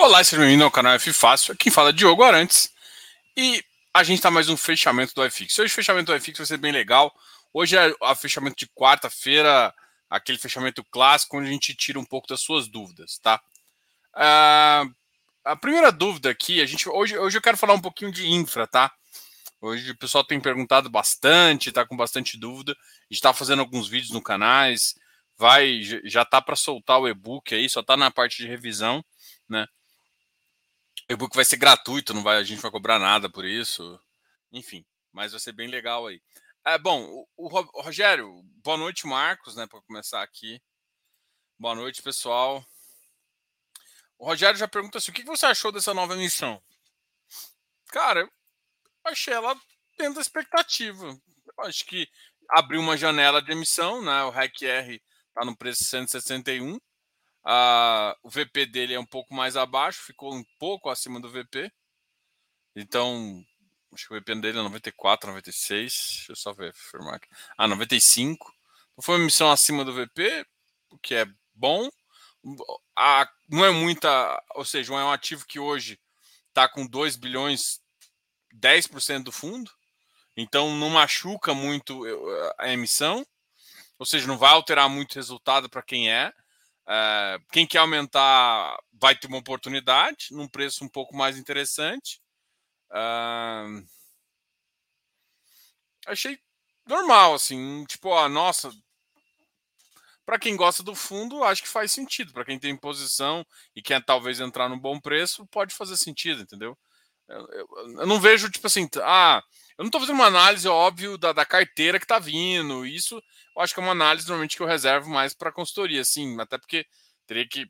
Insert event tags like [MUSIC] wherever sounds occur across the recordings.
Olá, seja bem-vindo ao canal F Fácil. Quem fala Diogo Arantes. E a gente está mais um fechamento do iFix. Hoje o fechamento do iFix vai ser bem legal. Hoje é o fechamento de quarta-feira, aquele fechamento clássico, onde a gente tira um pouco das suas dúvidas, tá? Uh, a primeira dúvida aqui, a gente hoje, hoje eu quero falar um pouquinho de infra, tá? Hoje o pessoal tem perguntado bastante, tá com bastante dúvida. A gente está fazendo alguns vídeos no canais, vai já tá para soltar o e-book aí, só tá na parte de revisão, né? O e-book vai ser gratuito, não vai, a gente vai cobrar nada por isso. Enfim, mas vai ser bem legal aí. É, bom, o, o Rogério, boa noite, Marcos, né, para começar aqui. Boa noite, pessoal. O Rogério já pergunta assim: o que você achou dessa nova emissão? Cara, eu achei ela dentro da expectativa. Eu acho que abriu uma janela de emissão, né? O REC-R está no preço 161. O VP dele é um pouco mais abaixo, ficou um pouco acima do VP. Então, acho que o VP dele é 94, 96. Deixa eu só ver, afirmar aqui. Ah, 95. Então, foi uma emissão acima do VP, o que é bom. A, não é muita, ou seja, é um ativo que hoje está com 2 bilhões, 10% do fundo. Então, não machuca muito a emissão. Ou seja, não vai alterar muito o resultado para quem é. Uh, quem quer aumentar vai ter uma oportunidade num preço um pouco mais interessante. Uh, achei normal, assim, tipo, ó, nossa. Para quem gosta do fundo, acho que faz sentido. Para quem tem posição e quer talvez entrar no bom preço, pode fazer sentido, entendeu? Eu, eu, eu não vejo, tipo assim, ah, eu não estou fazendo uma análise, óbvio, da, da carteira que está vindo. Isso eu acho que é uma análise normalmente que eu reservo mais para consultoria, sim, até porque teria que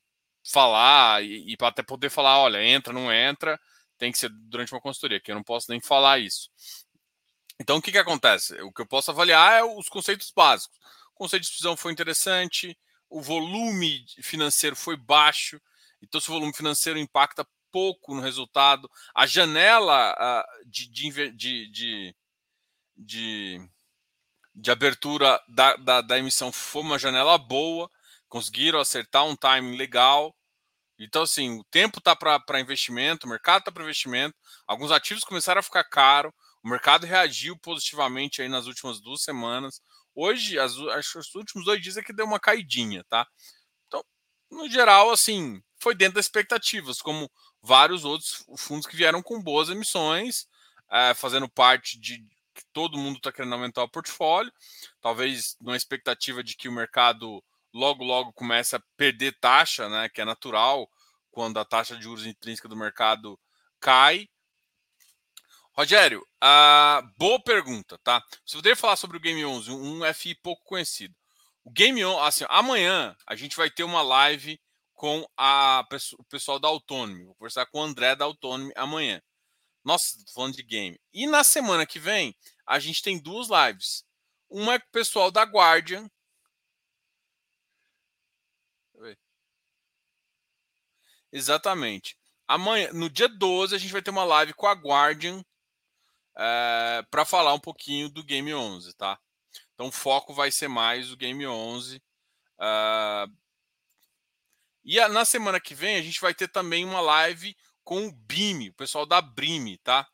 falar e, e para até poder falar, olha, entra, não entra, tem que ser durante uma consultoria, que eu não posso nem falar isso. Então, o que, que acontece? O que eu posso avaliar é os conceitos básicos. O conceito de exclusão foi interessante, o volume financeiro foi baixo, então, se o volume financeiro impacta pouco no resultado, a janela uh, de, de, de, de de abertura da, da, da, emissão foi uma janela boa, conseguiram acertar um timing legal. Então, assim, o tempo está para investimento, o mercado está para investimento, alguns ativos começaram a ficar caro, o mercado reagiu positivamente aí nas últimas duas semanas. Hoje, as, acho os últimos dois dias é que deu uma caidinha, tá? Então, no geral, assim, foi dentro das expectativas, como vários outros fundos que vieram com boas emissões, é, fazendo parte de que todo mundo está querendo aumentar o portfólio, talvez numa expectativa de que o mercado logo, logo comece a perder taxa, né, que é natural quando a taxa de juros intrínseca do mercado cai. Rogério, boa pergunta, tá? Você poderia falar sobre o Game 11, um FI pouco conhecido. O Game 11, assim, amanhã a gente vai ter uma live com a, o pessoal da Autonomy. Vou conversar com o André da Autonomy amanhã. Nossa, tô falando de game. E na semana que vem, a gente tem duas lives. Uma é com o pessoal da Guardian. Exatamente. Amanhã, no dia 12, a gente vai ter uma live com a Guardian é, eh, para falar um pouquinho do Game 11, tá? Então, o foco vai ser mais o Game 11. Uh, eh, e a, na semana que vem, a gente vai ter também uma live com o BIM, o pessoal da BRIM, tá?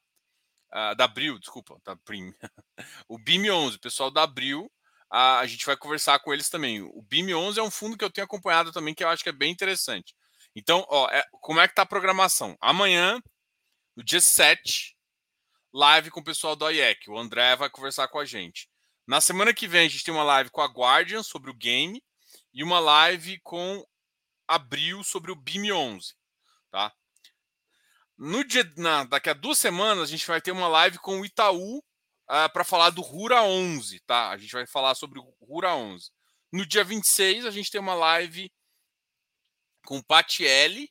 Uh, da Abril, desculpa, da BRIM. [LAUGHS] o BIM 11, o pessoal da Abril, uh, a gente vai conversar com eles também. O BIM 11 é um fundo que eu tenho acompanhado também, que eu acho que é bem interessante. Então, ó, é, como é que tá a programação? Amanhã, no dia 7, live com o pessoal do IEC. O André vai conversar com a gente. Na semana que vem, a gente tem uma live com a Guardian sobre o game e uma live com Abril sobre o BIM 11, tá? No dia, na, daqui a duas semanas, a gente vai ter uma live com o Itaú uh, ah, para falar do Rura 11, tá? A gente vai falar sobre o Rura 11. No dia 26, a gente tem uma live com o Patielli,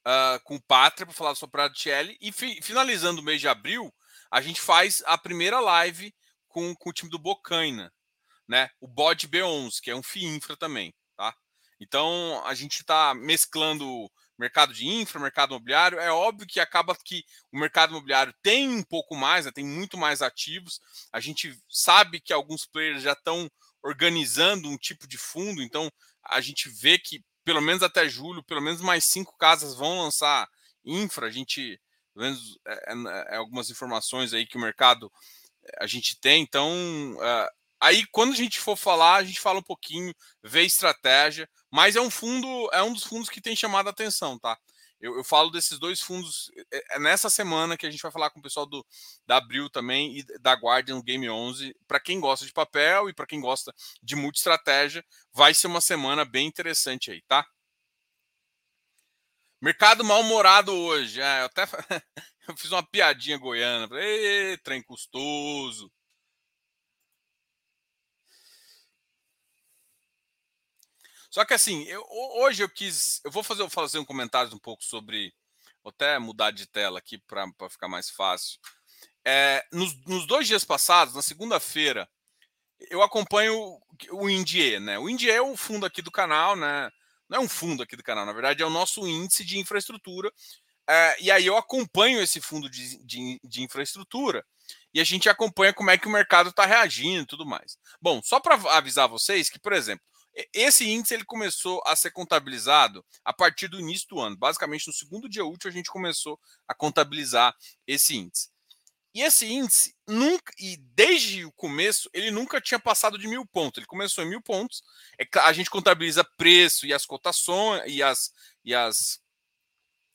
uh, com o Pátria, para falar sobre o Patielli. E fi, finalizando o mês de abril, a gente faz a primeira live com, com o time do Bocaina, né? O Bode B11, que é um FII Infra também? Então, a gente está mesclando mercado de infra, mercado imobiliário, é óbvio que acaba que o mercado imobiliário tem um pouco mais, né, tem muito mais ativos. A gente sabe que alguns players já estão organizando um tipo de fundo, então a gente vê que pelo menos até julho, pelo menos mais cinco casas vão lançar infra. A gente, pelo menos é, é, é algumas informações aí que o mercado a gente tem. Então, uh, aí quando a gente for falar, a gente fala um pouquinho, vê estratégia, mas é um fundo, é um dos fundos que tem chamado a atenção, tá? Eu, eu, falo desses dois fundos é, é, nessa semana que a gente vai falar com o pessoal do, da Abril também e da Guardian Game 11. Para quem gosta de papel e para quem gosta de multi-estratégia, vai ser uma semana bem interessante aí, tá? Mercado mal-humorado hoje. É, eu até [LAUGHS] eu fiz uma piadinha goiana. Falei, trem custoso. Só que assim, eu, hoje eu quis. Eu vou fazer, vou fazer um comentário um pouco sobre. Vou até mudar de tela aqui para ficar mais fácil. É, nos, nos, dois dias passados, na segunda-feira, eu acompanho o, Indie, né? O Indie é o fundo aqui do canal, né? Não é um fundo aqui do canal, na verdade, é o nosso índice de infraestrutura. É, e aí eu acompanho esse fundo de, de, de infraestrutura e a gente acompanha como é que o mercado está reagindo e tudo mais. Bom, só para avisar vocês que, por exemplo, esse índice ele começou a ser contabilizado a partir do início do ano. Basicamente, no segundo dia útil, a gente começou a contabilizar esse índice. E esse índice nunca, e desde o começo, ele nunca tinha passado de mil pontos. Ele começou em mil pontos. É, a gente contabiliza preço e as cotações e as, e as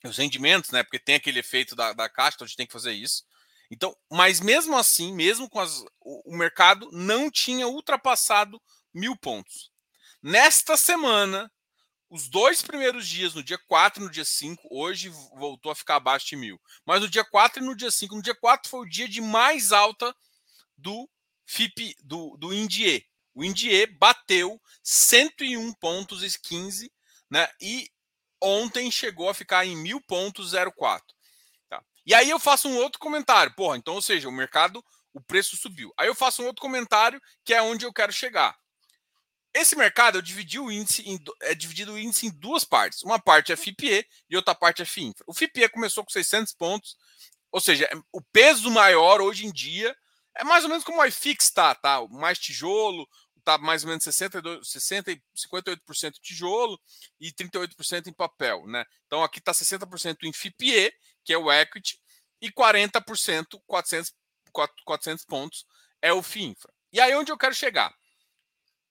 os rendimentos, né? Porque tem aquele efeito da, da caixa, então a gente tem que fazer isso. Então, mas mesmo assim, mesmo com as, o, o mercado não tinha ultrapassado mil pontos. Nesta semana, os dois primeiros dias, no dia 4 e no dia 5, hoje voltou a ficar abaixo de mil. Mas no dia 4 e no dia 5, no dia 4 foi o dia de mais alta do FIP, do, do Indie. O Indie bateu 101 pontos e 15, né? E ontem chegou a ficar em mil pontos 04. Tá? E aí eu faço um outro comentário. Porra, então, ou seja, o mercado, o preço subiu. Aí eu faço um outro comentário que é onde eu quero chegar. Esse mercado o índice em, é dividido o índice em duas partes. Uma parte é FIPE e outra parte é FIINFRA. O FIPE começou com 600 pontos, ou seja, o peso maior hoje em dia é mais ou menos como o iFix está, tá? Mais tijolo, tá mais ou menos 62, 60 58% tijolo e 38% em papel, né? Então aqui está 60% em FIPE, que é o equity, e 40%, 400, 400 pontos é o FIINFRA. E aí onde eu quero chegar?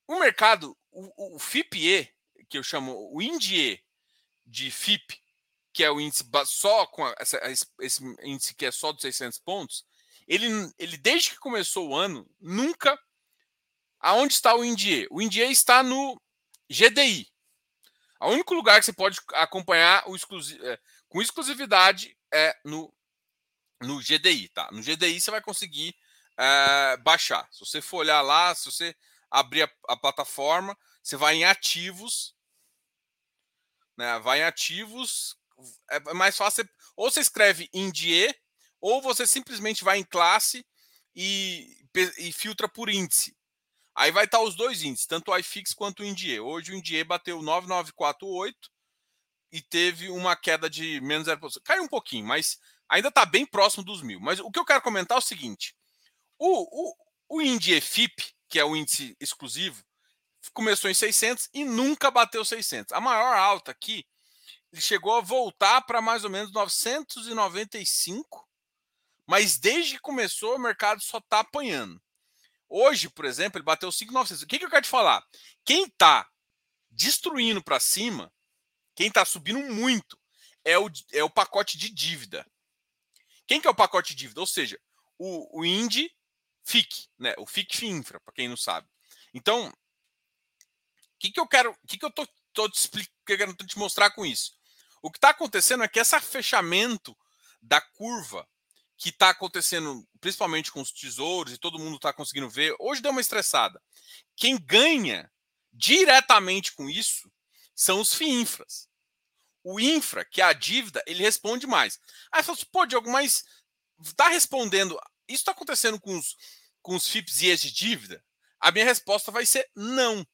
O mercado, o, o FIPE, que eu chamo o INDIE de FIP, que é o índice só com essa, esse índice que é só dos 600 pontos, ele, ele desde que começou o ano, nunca. Aonde está o INDIE? O INDIE está no GDI. O único lugar que você pode acompanhar o exclusi é, com exclusividade é no, no GDI, tá? No GDI você vai conseguir é, baixar. Se você for olhar lá, se você abrir a, a plataforma, você vai em ativos, né? Vai em ativos, é, é mais fácil. Ou você escreve INDIE, ou você simplesmente vai em classe e, e filtra por índice. Aí vai estar os dois índices, tanto o iFix quanto o INDIE. Hoje o INDIE bateu 9948 e teve uma queda de menos 0%. Caiu um pouquinho, mas ainda está bem próximo dos mil. Mas o que eu quero comentar é o seguinte: o, o, o INDIE FIP, que é o índice exclusivo, começou em 600 e nunca bateu 600. A maior alta aqui, ele chegou a voltar para mais ou menos 995, mas desde que começou o mercado só está apanhando. Hoje, por exemplo, ele bateu 5,900. O que, que eu quero te falar? Quem está destruindo para cima, quem está subindo muito, é o, é o pacote de dívida. Quem que é o pacote de dívida? Ou seja, o, o Indy FIC, né? O FIC Infra, para quem não sabe. Então, o que, que eu quero, o que, que eu tô, tô te explicando, te mostrar com isso? O que está acontecendo é que esse fechamento da curva que está acontecendo, principalmente com os tesouros e todo mundo está conseguindo ver, hoje deu uma estressada. Quem ganha diretamente com isso são os FIINFRAs. O infra, que é a dívida, ele responde mais. Aí você fala assim, pô, Diogo, mas está respondendo isso está acontecendo com os, com os FIPS e de dívida? A minha resposta vai ser não.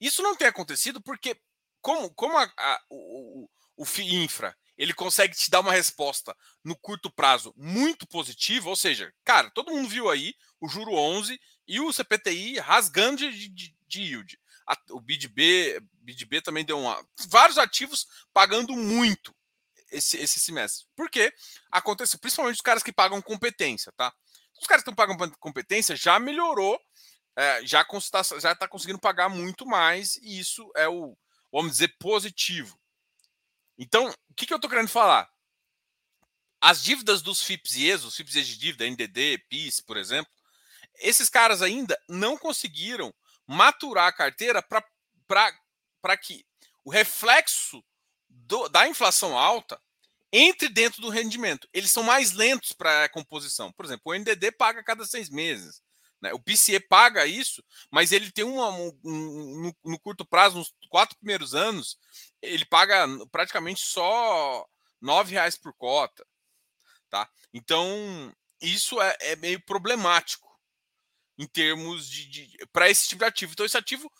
Isso não tem acontecido porque, como, como a, a, o, o FIINFRA ele consegue te dar uma resposta no curto prazo muito positiva, ou seja, cara, todo mundo viu aí o juro 11 e o CPTI rasgando de, de, de yield. A, o BidB também deu uma. Vários ativos pagando muito esse, esse semestre. Por quê? Acontece, principalmente os caras que pagam competência, tá? Os caras que pagando competência já melhorou, é, já está já tá conseguindo pagar muito mais, e isso é o, vamos dizer, positivo. Então, o que, que eu estou querendo falar? As dívidas dos FIPS e ES, os FIPS e de dívida, NDD, PIS, por exemplo, esses caras ainda não conseguiram maturar a carteira para que o reflexo do, da inflação alta entre dentro do rendimento. Eles são mais lentos para a composição. Por exemplo, o NDD paga a cada seis meses. Né? O PCE paga isso, mas ele tem uma, um, um, no, no, curto prazo, nos quatro primeiros anos, ele paga praticamente só nove reais por cota. Tá? Então, isso é, é meio problemático em termos de, de para esse tipo de ativo. Então, esse ativo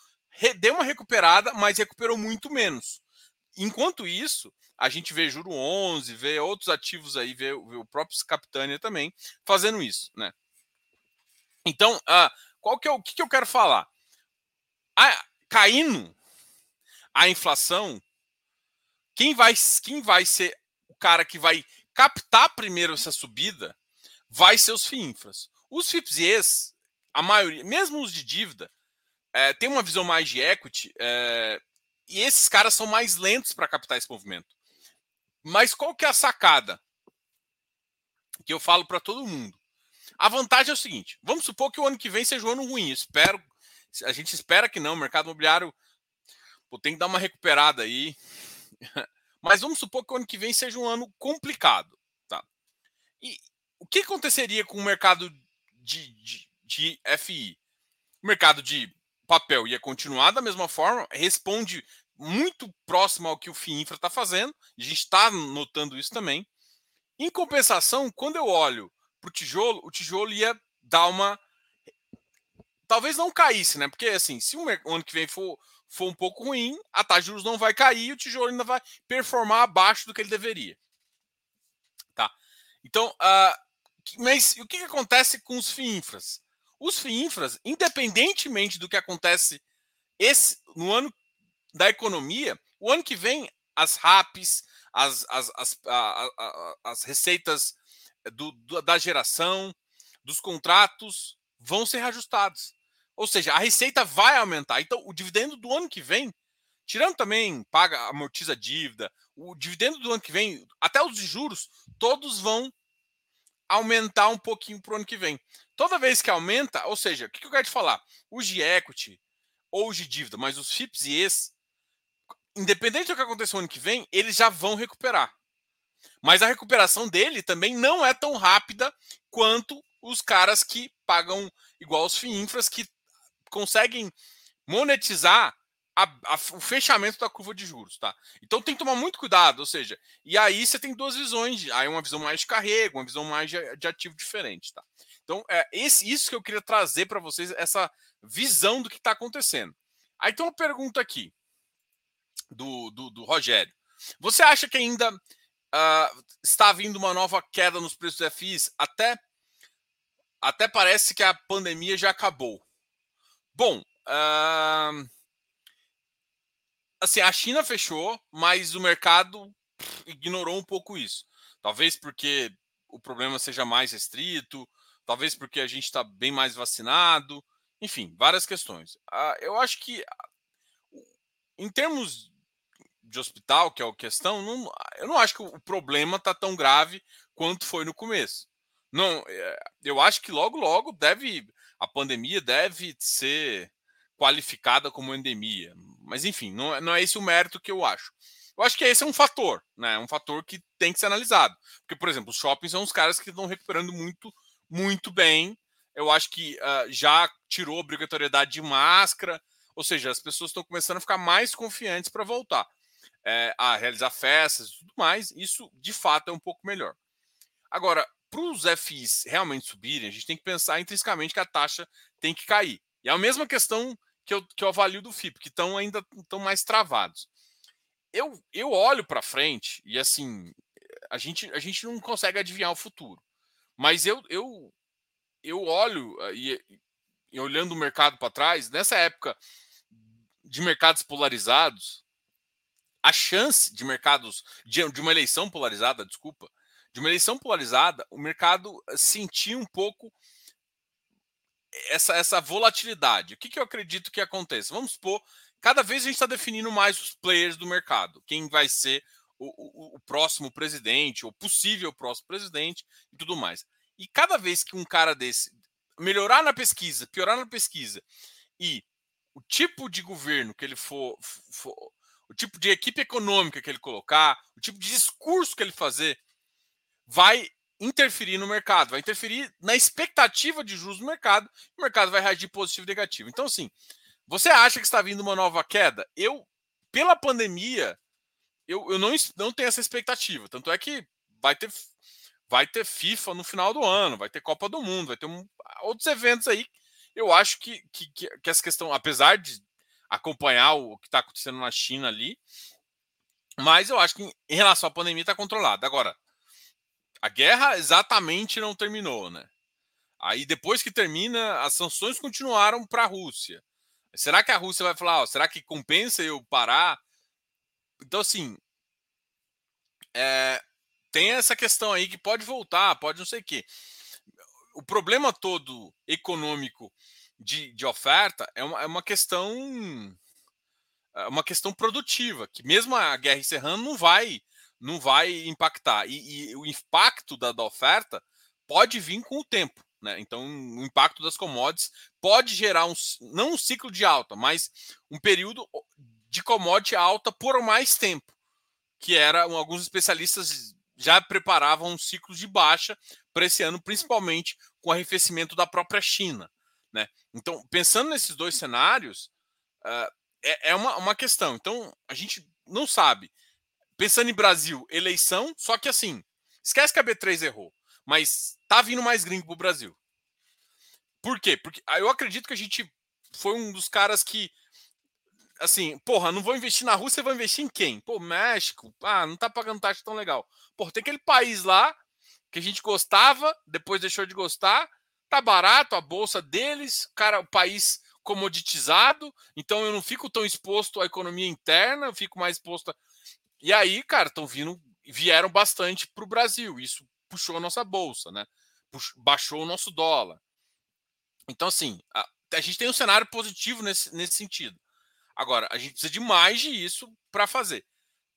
deu uma recuperada, mas recuperou muito menos. Enquanto isso, a gente vê Juro 11, vê outros ativos aí, vê, vê o próprio Capitânia também fazendo isso, né? Então, uh, qual que é o que, que eu quero falar? A, caindo a inflação, quem vai, quem vai ser o cara que vai captar primeiro essa subida vai ser os FIINFRAs. Os FIPS a maioria, mesmo os de dívida, é, tem uma visão mais de equity, é, e esses caras são mais lentos para captar esse movimento. Mas qual que é a sacada? Que eu falo para todo mundo. A vantagem é o seguinte: vamos supor que o ano que vem seja um ano ruim. Espero, a gente espera que não. O mercado imobiliário pô, tem que dar uma recuperada aí. [LAUGHS] Mas vamos supor que o ano que vem seja um ano complicado. Tá? E o que aconteceria com o mercado de, de, de FI? O mercado de papel ia continuar da mesma forma, responde muito próximo ao que o FIINFRA está fazendo, a gente está notando isso também. Em compensação, quando eu olho para o tijolo, o tijolo ia dar uma. Talvez não caísse, né? Porque assim, se o ano que vem for, for um pouco ruim, a taxa de juros não vai cair e o tijolo ainda vai performar abaixo do que ele deveria. Tá? Então, uh, mas o que, que acontece com os FIINFRAs? Os FIINFRAs, independentemente do que acontece esse, no ano da economia, o ano que vem as RAPs, as, as, as, a, a, as receitas do, do, da geração, dos contratos vão ser reajustados. Ou seja, a receita vai aumentar. Então, o dividendo do ano que vem, tirando também paga, amortiza dívida, o dividendo do ano que vem, até os juros, todos vão aumentar um pouquinho para o ano que vem. Toda vez que aumenta, ou seja, o que eu quero te falar? Os de equity ou os de dívida, mas os FIPS e ES, independente do que aconteça o ano que vem, eles já vão recuperar. Mas a recuperação dele também não é tão rápida quanto os caras que pagam igual os FIINFRAs, que conseguem monetizar a, a, o fechamento da curva de juros, tá? Então tem que tomar muito cuidado, ou seja, e aí você tem duas visões, aí uma visão mais de carrego, uma visão mais de, de ativo diferente, tá? Então é esse, isso que eu queria trazer para vocês, essa visão do que está acontecendo. Aí tem uma pergunta aqui do, do, do Rogério. Você acha que ainda uh, está vindo uma nova queda nos preços FIs? Até, até parece que a pandemia já acabou. Bom, uh, assim, a China fechou, mas o mercado ignorou um pouco isso. Talvez porque o problema seja mais restrito, talvez porque a gente está bem mais vacinado, enfim, várias questões. Uh, eu acho que, em termos de hospital, que é a questão, não, eu não acho que o problema está tão grave quanto foi no começo. Não, é, eu acho que logo, logo deve a pandemia deve ser qualificada como endemia. Mas, enfim, não, é, não é esse o mérito que eu acho. Eu acho que esse é um fator, né? Um fator que tem que ser analisado. Porque, por exemplo, os shoppings são os caras que estão recuperando muito, muito bem. Eu acho que uh, já tirou obrigatoriedade de máscara, ou seja, as pessoas estão começando a ficar mais confiantes para voltar é, a realizar festas e tudo mais. Isso, de fato, é um pouco melhor. Agora, para os FIs realmente subirem, a gente tem que pensar intrinsecamente que a taxa tem que cair. E é a mesma questão que eu, que eu avalio do FIP, que estão ainda estão mais travados. Eu, eu olho para frente e assim, a gente, a gente não consegue adivinhar o futuro. Mas eu, eu, eu olho eh, e, e olhando o mercado para trás, nessa época de mercados polarizados, a chance de mercados de, de uma eleição polarizada, desculpa, de uma eleição polarizada, o mercado sentir um pouco essa, essa volatilidade. O que, que eu acredito que aconteça? Vamos supor, cada vez a gente está definindo mais os players do mercado, quem vai ser o, o, o, próximo presidente, ou possível próximo presidente e tudo mais. E cada vez que um cara desse melhorar na pesquisa, piorar na pesquisa, e o tipo de governo que ele for, for o tipo de equipe econômica que ele colocar, o tipo de discurso que ele fazer, vai interferir no mercado, vai interferir na expectativa de juros do mercado, o mercado vai reagir positivo ou negativo. Então, assim, você acha que está vindo uma nova queda? Eu, pela pandemia, eu, eu não, não tenho essa expectativa. Tanto é que vai ter, vai ter FIFA no final do ano, vai ter Copa do Mundo, vai ter um, outros eventos aí. Eu acho que, que, que essa questão, apesar de acompanhar o que está acontecendo na China ali, mas eu acho que em relação à pandemia está controlado. Agora, a guerra exatamente não terminou, né? Aí depois que termina, as sanções continuaram para a Rússia. Será que a Rússia vai falar, ó, será que compensa eu parar? Então, assim, é, tem essa questão aí que pode voltar, pode não sei o quê. O problema todo econômico de, de oferta é uma, é uma questão é uma questão produtiva, que mesmo a guerra encerrando não vai não vai impactar. E, e o impacto da, da, oferta pode vir com o tempo. Né? Então, o impacto das commodities pode gerar um, não um ciclo de alta, mas um período de commodity alta por mais tempo, que era alguns especialistas já preparavam um ciclo de baixa para esse ano, principalmente com o arrefecimento da própria China. Né? Então, pensando nesses dois cenários, uh, é, é uma, uma questão. Então, a gente não sabe Pensando em Brasil, eleição, só que assim, esquece que a B3 errou, mas tá vindo mais gringo pro Brasil. Por quê? Porque ah, eu acredito que a gente foi um dos caras que assim, porra, não vou investir na Rússia, vou investir em quem? Pô, México, ah, não tá pagando taxa tão legal. Porra, tem aquele país lá que a gente gostava, depois deixou de gostar, tá barato a bolsa deles, cara, o país comoditizado, então eu não fico tão exposto à economia interna, eu fico mais exposto a e aí, cara, estão vindo, vieram bastante para o Brasil. Isso puxou a nossa bolsa, né? Puxou, baixou o nosso dólar. Então, assim, a, a, gente tem um cenário positivo nesse, nesse sentido. Agora, a gente precisa de mais de isso para fazer.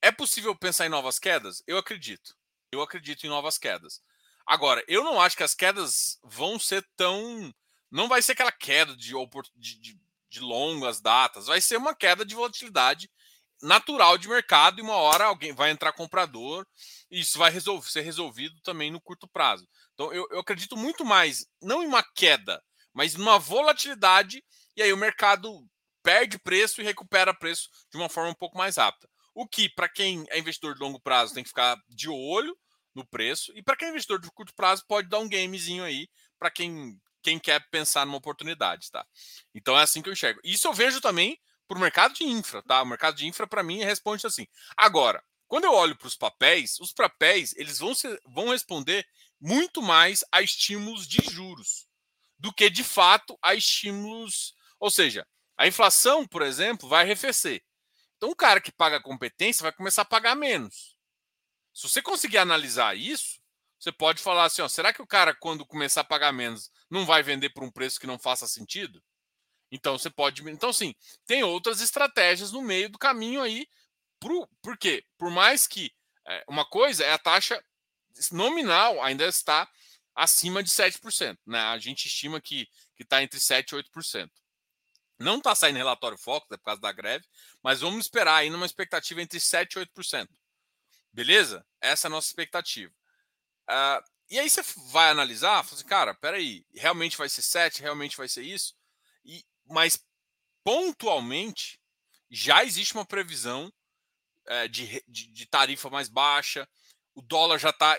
É possível pensar em novas quedas? Eu acredito. Eu acredito em novas quedas. Agora, eu não acho que as quedas vão ser tão. Não vai ser aquela queda de, de, de longas datas, vai ser uma queda de volatilidade natural de mercado e uma hora alguém vai entrar comprador e isso vai resolver, ser resolvido também no curto prazo. Então eu, eu acredito muito mais, não em uma queda, mas numa volatilidade e aí o mercado perde preço e recupera preço de uma forma um pouco mais rápida. O que, para quem é investidor de longo prazo, tem que ficar de olho no preço, e para quem é investidor de curto prazo, pode dar um gamezinho aí para quem, quem quer pensar numa oportunidade, tá? Então é assim que eu enxergo. Isso eu vejo também para o mercado de infra, tá? O mercado de infra, para mim, responde assim. Agora, quando eu olho para os papéis, os papéis eles vão, ser, vão responder muito mais a estímulos de juros do que, de fato, a estímulos. Ou seja, a inflação, por exemplo, vai arrefecer. Então, o cara que paga a competência vai começar a pagar menos. Se você conseguir analisar isso, você pode falar assim: ó, será que o cara, quando começar a pagar menos, não vai vender por um preço que não faça sentido? Então você pode. Então, sim, tem outras estratégias no meio do caminho aí. Por, por quê? Por mais que é, uma coisa é a taxa nominal ainda está acima de 7%. Né? A gente estima que está entre 7% e 8%. Não está saindo relatório foco, é por causa da greve, mas vamos esperar aí numa expectativa entre 7% e 8%. Beleza? Essa é a nossa expectativa. Uh, e aí você vai analisar, fala assim, cara, peraí, realmente vai ser 7, realmente vai ser isso? E, mas pontualmente já existe uma previsão é, de, de, de, tarifa mais baixa, o dólar já está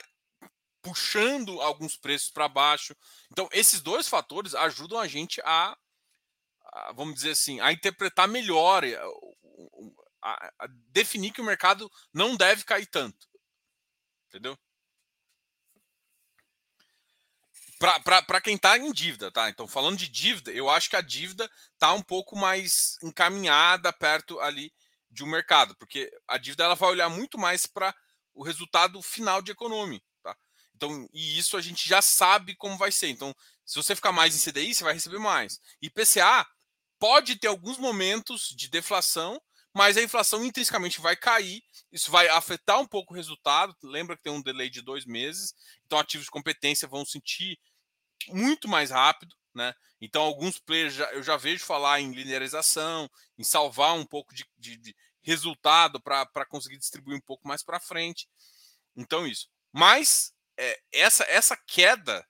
puxando alguns preços para baixo. Então, esses dois fatores ajudam a gente a vamos dizer assim, a interpretar melhor, eh, a, a, definir que o mercado não deve cair tanto. Entendeu? para quem está em dívida, tá? Então, falando de dívida, eu acho que a dívida está um pouco mais encaminhada perto ali de um mercado, porque a dívida ela vai olhar muito mais para o resultado final de economia, tá? Então, e isso a gente já sabe como vai ser. Então, se você ficar mais em CDI, você vai receber mais. E PCA pode ter alguns momentos de deflação, mas a inflação intrinsecamente vai cair, isso vai afetar um pouco o resultado. Lembra que tem um delay de dois meses, então ativos de competência vão sentir muito mais rápido, né? Então, alguns players já, eu já vejo falar em linearização, em salvar um pouco de, de, de resultado para conseguir distribuir um pouco mais para frente. Então, isso. Mas é, essa, essa queda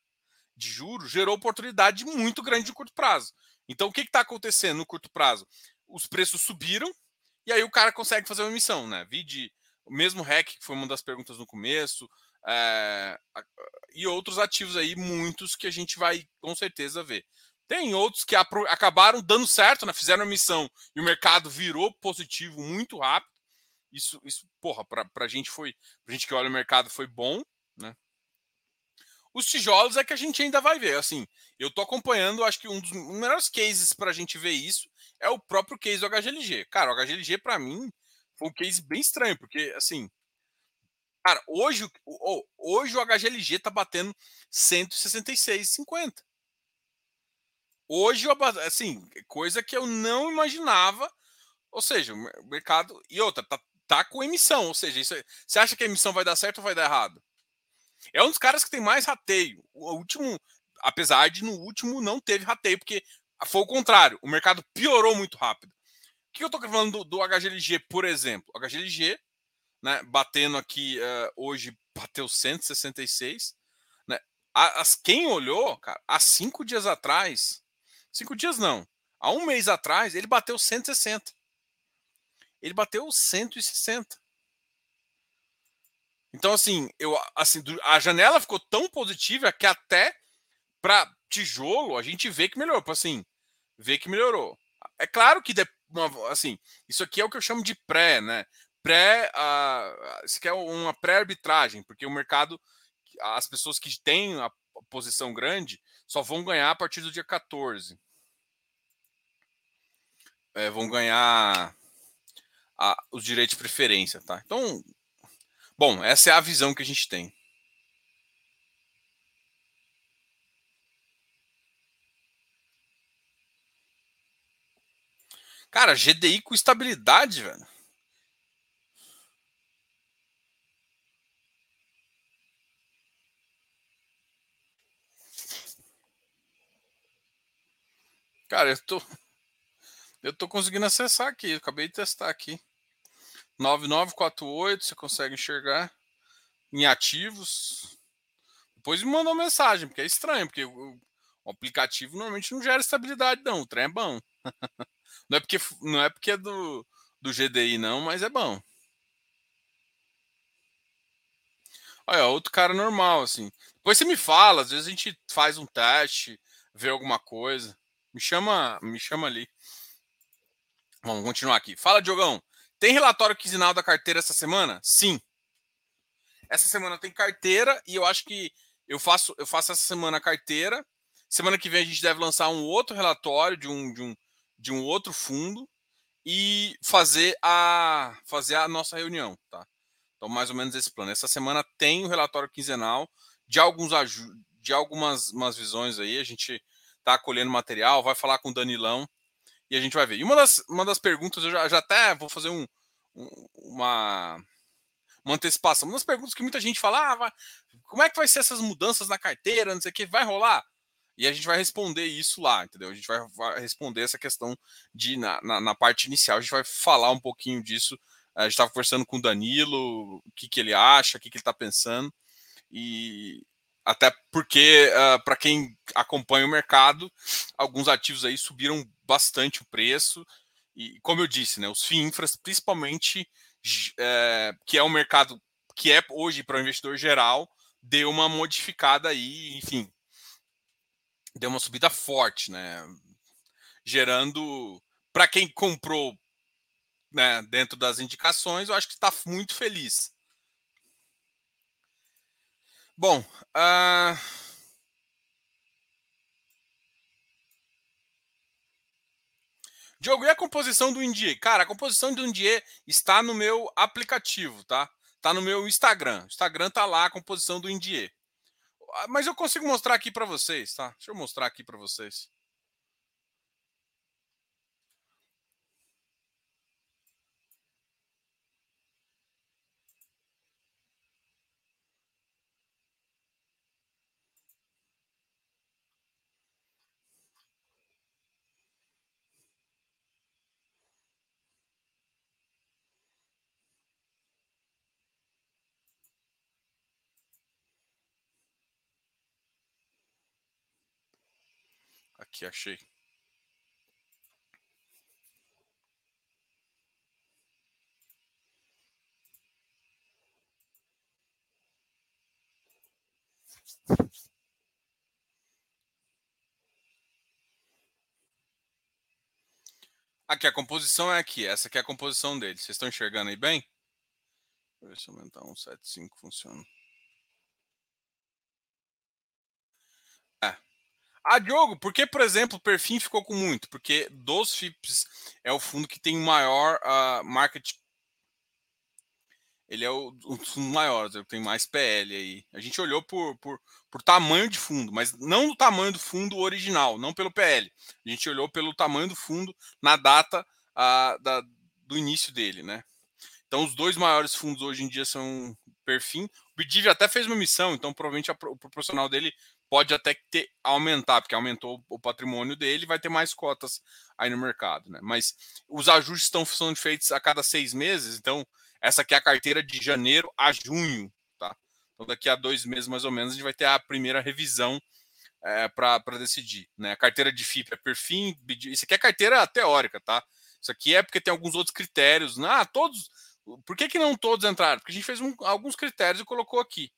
de juros gerou oportunidade muito grande de curto prazo. Então, o que está acontecendo no curto prazo? Os preços subiram e aí o cara consegue fazer uma emissão, né? Vide o mesmo REC, que foi uma das perguntas no começo, é, e outros ativos aí, muitos que a gente vai com certeza ver. Tem outros que acabaram dando certo, né? Fizeram a missão e o mercado virou positivo muito rápido. Isso, isso porra, para a gente foi. Pra gente que olha o mercado foi bom, né? Os tijolos é que a gente ainda vai ver. Assim, eu tô acompanhando, acho que um dos melhores cases para a gente ver isso é o próprio case do HGLG. Cara, o HGLG para mim foi um case bem estranho, porque assim, cara, hoje, hoje o HGLG tá batendo 166,50. Hoje, assim, coisa que eu não imaginava. Ou seja, o mercado. E outra, tá, tá com emissão. Ou seja, isso, é, você acha que a emissão vai dar certo ou vai dar errado? É um dos caras que tem mais rateio. O último, apesar de no último não teve rateio, porque foi o contrário. O mercado piorou muito rápido. O que eu estou falando do, do, HGLG, por exemplo? O HGLG, né, batendo aqui uh, hoje, bateu 166. Né? As, quem olhou, cara, há cinco dias atrás, cinco dias não, há um mês atrás, ele bateu 160. Ele bateu 160. Então, assim, eu, assim, a janela ficou tão positiva que até para tijolo a gente vê que melhorou. Assim, vê que melhorou. É claro que, assim, isso aqui é o que eu chamo de pré, né? Pré, uh, isso aqui é uma pré-arbitragem, porque o mercado, as pessoas que têm a posição grande só vão ganhar a partir do dia 14. É, vão ganhar a, os direitos de preferência, tá? Então, Bom, essa é a visão que a gente tem. Cara, GDI com estabilidade, velho. Cara, eu tô eu tô conseguindo acessar aqui, acabei de testar aqui. 9948, você consegue enxergar em ativos. Depois me mandou mensagem, porque é estranho, porque o, o aplicativo normalmente não gera estabilidade, não. O trem é bom. [LAUGHS] não é porque, não é, porque é do, do GDI, não, mas é bom. Olha, outro cara normal, assim. Depois você me fala, às vezes a gente faz um teste, vê alguma coisa. Me chama, me chama ali. Vamos continuar aqui. Fala, Diogão. Tem relatório quinzenal da carteira essa semana? Sim. Essa semana tem carteira e eu acho que eu faço, eu faço essa semana a carteira. Semana que vem a gente deve lançar um outro relatório de um, de um, de um outro fundo e fazer a, fazer a nossa reunião, tá? Então, mais ou menos esse plano. Essa semana tem o relatório quinzenal de alguns de algumas umas visões aí. A gente está colhendo material, vai falar com o Danilão e a gente vai ver. E uma das, uma das perguntas, eu já, já até vou fazer um, um, uma, uma antecipação. Uma das perguntas que muita gente fala, ah, vai, como é que vai ser essas mudanças na carteira, não sei o que, vai rolar? E a gente vai responder isso lá, entendeu? A gente vai, vai responder essa questão de, na, na, na, parte inicial, a gente vai falar um pouquinho disso. A gente estava conversando com o Danilo, o que, que ele acha, o que, que ele está pensando. E, até porque, uh, ah, para quem acompanha o mercado, alguns ativos aí subiram bastante o preço. E, como eu disse, né, os FIINFRAs, principalmente, é, que é um mercado que é hoje para o investidor geral, deu uma modificada aí, enfim, deu uma subida forte, né? Gerando, para quem comprou né, dentro das indicações, eu acho que está muito feliz. Bom, uh... Diogo, e a composição do Indie? Cara, a composição do Indie está no meu aplicativo, tá? Tá no meu Instagram. Instagram tá lá a composição do Indie. Ah, mas eu consigo mostrar aqui para vocês, tá? Deixa eu mostrar aqui para vocês. Aqui, achei. Aqui, a composição é aqui. Essa aqui é a composição dele. Vocês estão enxergando aí bem? Deixa eu ver se aumentar 175 funciona. Ah, Diogo, por que, por exemplo, o Perfim ficou com muito? Porque dos FIPS é o fundo que tem maior uh, market. Ele é o, dos fundos maiores, ele tem mais PL aí. A gente olhou por, por, por tamanho de fundo, mas não do tamanho do fundo original, não pelo PL. A gente olhou pelo tamanho do fundo na data uh, da, do início dele, né? Então, os dois maiores fundos hoje em dia são Perfim. O Bidiv até fez uma missão, então provavelmente a, o proporcional dele pode até ter, aumentar, porque aumentou o patrimônio dele, vai ter mais cotas aí no mercado, né? Mas os ajustes estão sendo feitos a cada seis meses, então essa aqui é a carteira de janeiro a junho, tá? Então daqui a dois meses mais ou menos a gente vai ter a primeira revisão é, para decidir, né? A carteira de FIP é perfil, isso aqui é carteira teórica, tá? Isso aqui é porque tem alguns outros critérios, né? ah, todos, por que, que não todos entraram? Porque a gente fez um, alguns critérios e colocou aqui.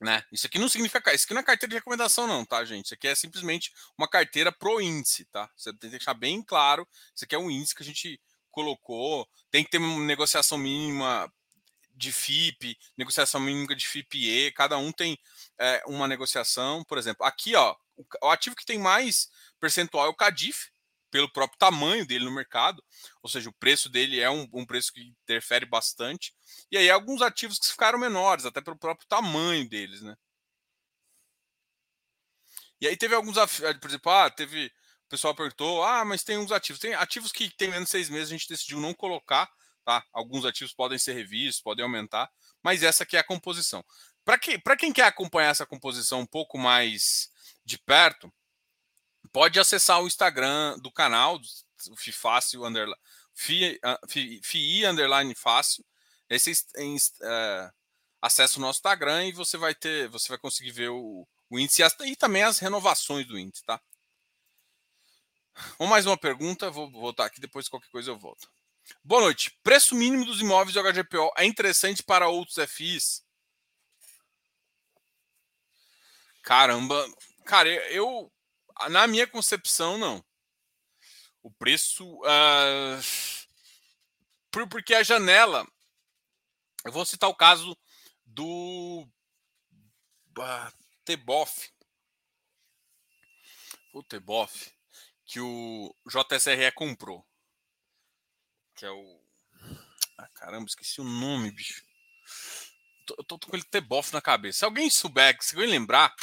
Né? Isso aqui não significa. Isso aqui não é carteira de recomendação, não, tá, gente? Isso aqui é simplesmente uma carteira pro índice, tá? Você tem que deixar bem claro. Isso aqui é um índice que a gente colocou. Tem que ter uma negociação mínima de FIP, negociação mínima de FIPE. Cada um tem é, uma negociação. Por exemplo, aqui, ó, o, ativo que tem mais percentual é o CADIF, pelo próprio tamanho dele no mercado, ou seja, o preço dele é um, um, preço que interfere bastante. E aí alguns ativos que ficaram menores, até pelo próprio tamanho deles, né? E aí teve alguns, por exemplo, ah, teve, o pessoal perguntou, ah, mas tem uns ativos, tem ativos que tem menos de seis meses, a gente decidiu não colocar, tá? Alguns ativos podem ser revistos, podem aumentar, mas essa aqui é a composição. Para que, quem quer acompanhar essa composição um pouco mais de perto, pode acessar o Instagram do canal, o FIFácil, underline, FI, FI, underline fácil. Aí vocês é, acessam o nosso Instagram e você vai ter, você vai conseguir ver o, o índice e também as renovações do índice, tá? Ou mais uma pergunta, vou voltar aqui, depois qualquer coisa eu volto. Boa noite. Preço mínimo dos imóveis do HGPO é interessante para outros FIs? Caramba, cara, eu na minha concepção, não. O preço. Uh, porque a janela. Eu vou citar o caso do uh, Teboff. O Teboff. Que o JSRE comprou. Que é o. Ah, caramba, esqueci o nome, bicho. Eu tô, tô com ele Teboff na cabeça. Se alguém souber, se alguém lembrar,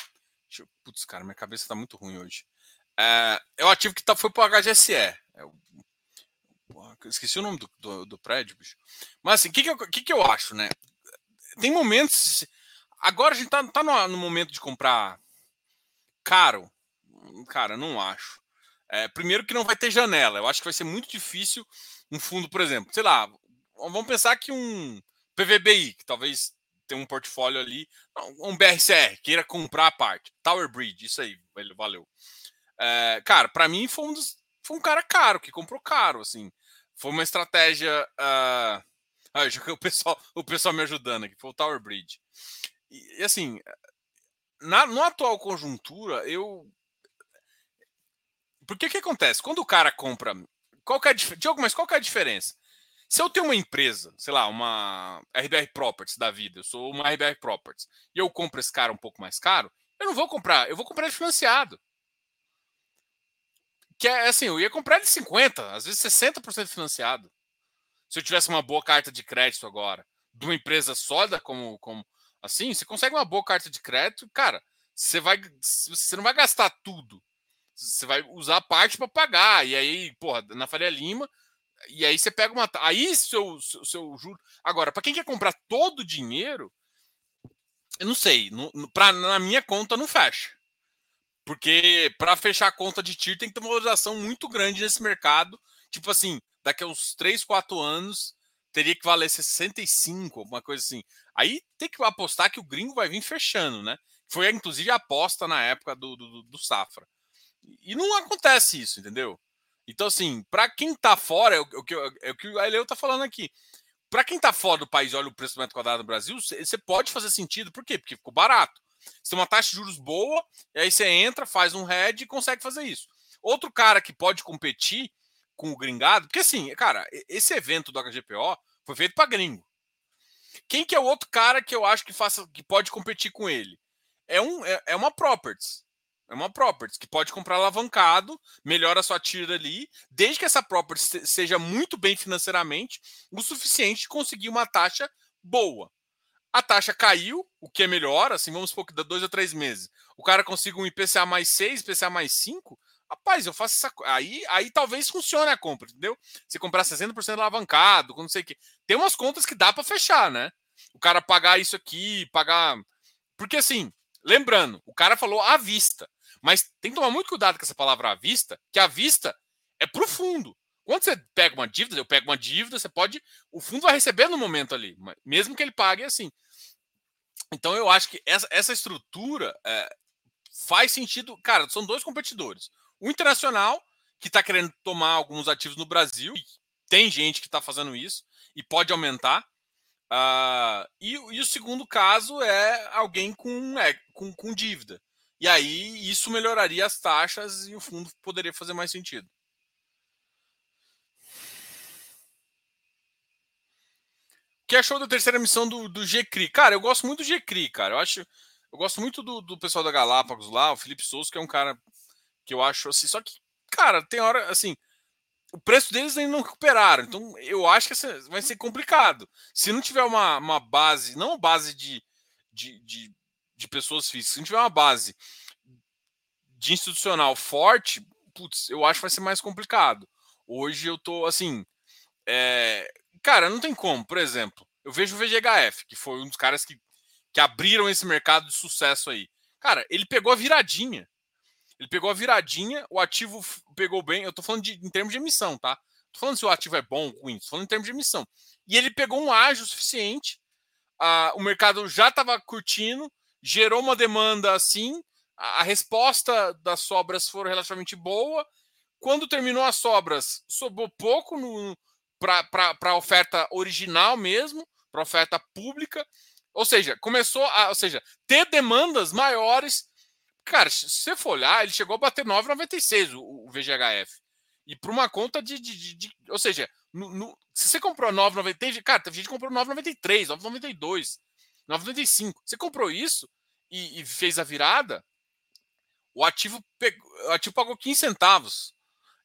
eu, putz, cara, minha cabeça tá muito ruim hoje. É, é o ativo que tá, foi pro HGSE. É esqueci o nome do, do, do, prédio, bicho. Mas assim, o que, que, que, que eu acho, né? Tem momentos. Agora a gente tá, tá no, no momento de comprar caro. Cara, não acho. É, primeiro que não vai ter janela. Eu acho que vai ser muito difícil um fundo, por exemplo, sei lá, vamos pensar que um PVBI, que talvez tem um portfólio ali, um BRCR, queira comprar a parte. Tower Bridge, isso aí, valeu. É, cara, para mim foi um, dos, foi um cara caro, que comprou caro, assim. Foi uma estratégia. Uh... Ah, [LAUGHS] o pessoal, o pessoal me ajudando aqui, foi o Tower Bridge. E, e assim, na no atual conjuntura, eu. Porque que acontece? Quando o cara compra. Qual que é a, Diogo, mas qual que é a diferença? Se eu tenho uma empresa, sei lá, uma RBR Properties da vida, eu sou uma RBR Properties, e eu compro esse cara um pouco mais caro, eu não vou comprar, eu vou comprar ele financiado. que é assim, eu ia comprar ele 50, às vezes 60% financiado. Se eu tivesse uma boa carta de crédito agora, de uma empresa sólida como, como assim, você consegue uma boa carta de crédito, cara, você vai você não vai gastar tudo. Você vai usar parte para pagar. E aí, porra, na Faria Lima, e aí você pega uma aí seu seu, seu juro. Agora, para quem quer comprar todo o dinheiro, eu não sei, no, pra, na minha conta não fecha. Porque para fechar a conta de TIR tem que ter uma valorização muito grande nesse mercado. Tipo assim, daqui a uns 3, 4 anos teria que valer 65, alguma coisa assim. Aí tem que apostar que o gringo vai vir fechando, né? Foi inclusive a aposta na época do, do, do Safra. E não acontece isso, entendeu? Então, assim, para quem tá fora, é o, que, é o que o Aileu tá falando aqui. Para quem tá fora do país olha o preço do metro quadrado no Brasil, você pode fazer sentido. Por quê? Porque ficou barato. Você tem uma taxa de juros boa, e aí você entra, faz um hedge e consegue fazer isso. Outro cara que pode competir com o gringado, porque assim, cara, esse evento do HGPO foi feito para gringo. Quem que é o outro cara que eu acho que faça que pode competir com ele? É um é, é uma properties. É uma properties que pode comprar alavancado, melhora a sua tira ali, desde que essa properties seja muito bem financeiramente, o suficiente de conseguir uma taxa boa. A taxa caiu, o que é melhor, assim, vamos supor que dá dois a três meses. O cara consiga um IPCA mais 6, IPCA mais 5, rapaz, eu faço essa. Aí, aí talvez funcione a compra, entendeu? Se comprar 60% alavancado, não sei o quê. Tem umas contas que dá para fechar, né? O cara pagar isso aqui, pagar. Porque assim, lembrando, o cara falou à vista. Mas tem que tomar muito cuidado com essa palavra à vista, que a vista é profundo. Quando você pega uma dívida, eu pego uma dívida, você pode. O fundo vai receber no momento ali, mesmo que ele pague assim. Então eu acho que essa, essa estrutura é, faz sentido. Cara, são dois competidores. O internacional, que está querendo tomar alguns ativos no Brasil, tem gente que está fazendo isso e pode aumentar. Uh, e, e, o segundo caso é alguém com, é, com, com dívida. E aí isso melhoraria as taxas e o fundo poderia fazer mais sentido. que achou da terceira missão do, do GCRI? Cara, eu gosto muito do GCRI, cara. Eu acho. Eu gosto muito do, do pessoal da Galápagos lá, o Felipe Souza, que é um cara que eu acho assim. Só que, cara, tem hora assim. O preço deles ainda não recuperaram. Então, eu acho que vai ser complicado. Se não tiver uma, uma base, não base de, de, de, de pessoas físicas, se não tiver uma base de institucional forte, putz, eu acho que vai ser mais complicado. Hoje eu tô assim. É, Cara, não tem como. Por exemplo, eu vejo o VGHF, que foi um dos caras que, que abriram esse mercado de sucesso aí. Cara, ele pegou a viradinha. Ele pegou a viradinha, o ativo pegou bem. Eu tô falando de, em termos de emissão, tá? Tô falando se o ativo é bom ou ruim, tô falando em termos de emissão. E ele pegou um ágio suficiente. Ah, o mercado já estava curtindo, gerou uma demanda assim. A, resposta das sobras foram relativamente boa. Quando terminou as sobras, sobrou pouco para a oferta original mesmo, para a oferta pública. Ou seja, começou a ou seja, ter demandas maiores. Cara, se você for olhar, ele chegou a bater 9,96 o, o VGHF. E para uma conta de, de, de, de, Ou seja, no, no, se você comprou 9,93, cara, a gente comprou 9,93, 9,92, 9,95. Você comprou isso e, e, fez a virada, o ativo, pegou, o ativo pagou 15 centavos.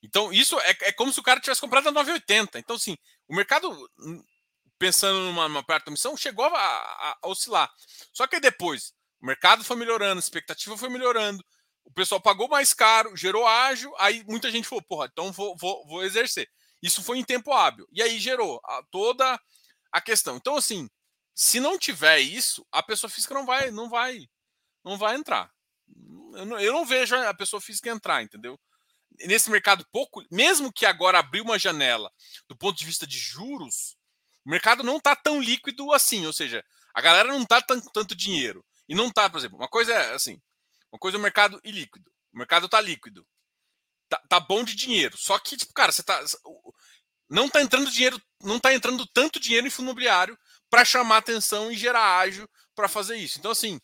Então, isso é, é como se o cara tivesse comprado a 9,80. Então, assim, o mercado, hum, pensando numa, numa perto da missão, chegou a, a, a, oscilar. Só que depois, o mercado foi melhorando, a expectativa foi melhorando, o pessoal pagou mais caro, gerou ágil, aí muita gente falou, porra, então vou, vou, vou exercer. Isso foi em tempo hábil. E aí gerou a, toda a questão. Então, assim, se não tiver isso, a pessoa física não vai, não vai, não vai entrar. Eu não, eu não vejo a pessoa física entrar, entendeu? nesse mercado pouco, mesmo que agora abriu uma janela do ponto de vista de juros, o mercado não está tão líquido assim, ou seja, a galera não está tanto, tanto dinheiro. E não está, por exemplo, uma coisa é assim, uma coisa é o mercado ilíquido. O mercado está líquido. Tá, tá, bom de dinheiro. Só que, tipo, cara, você tá. Não está entrando dinheiro, não está entrando tanto dinheiro em fundo imobiliário para chamar atenção e gerar ágio para fazer isso. Então, assim,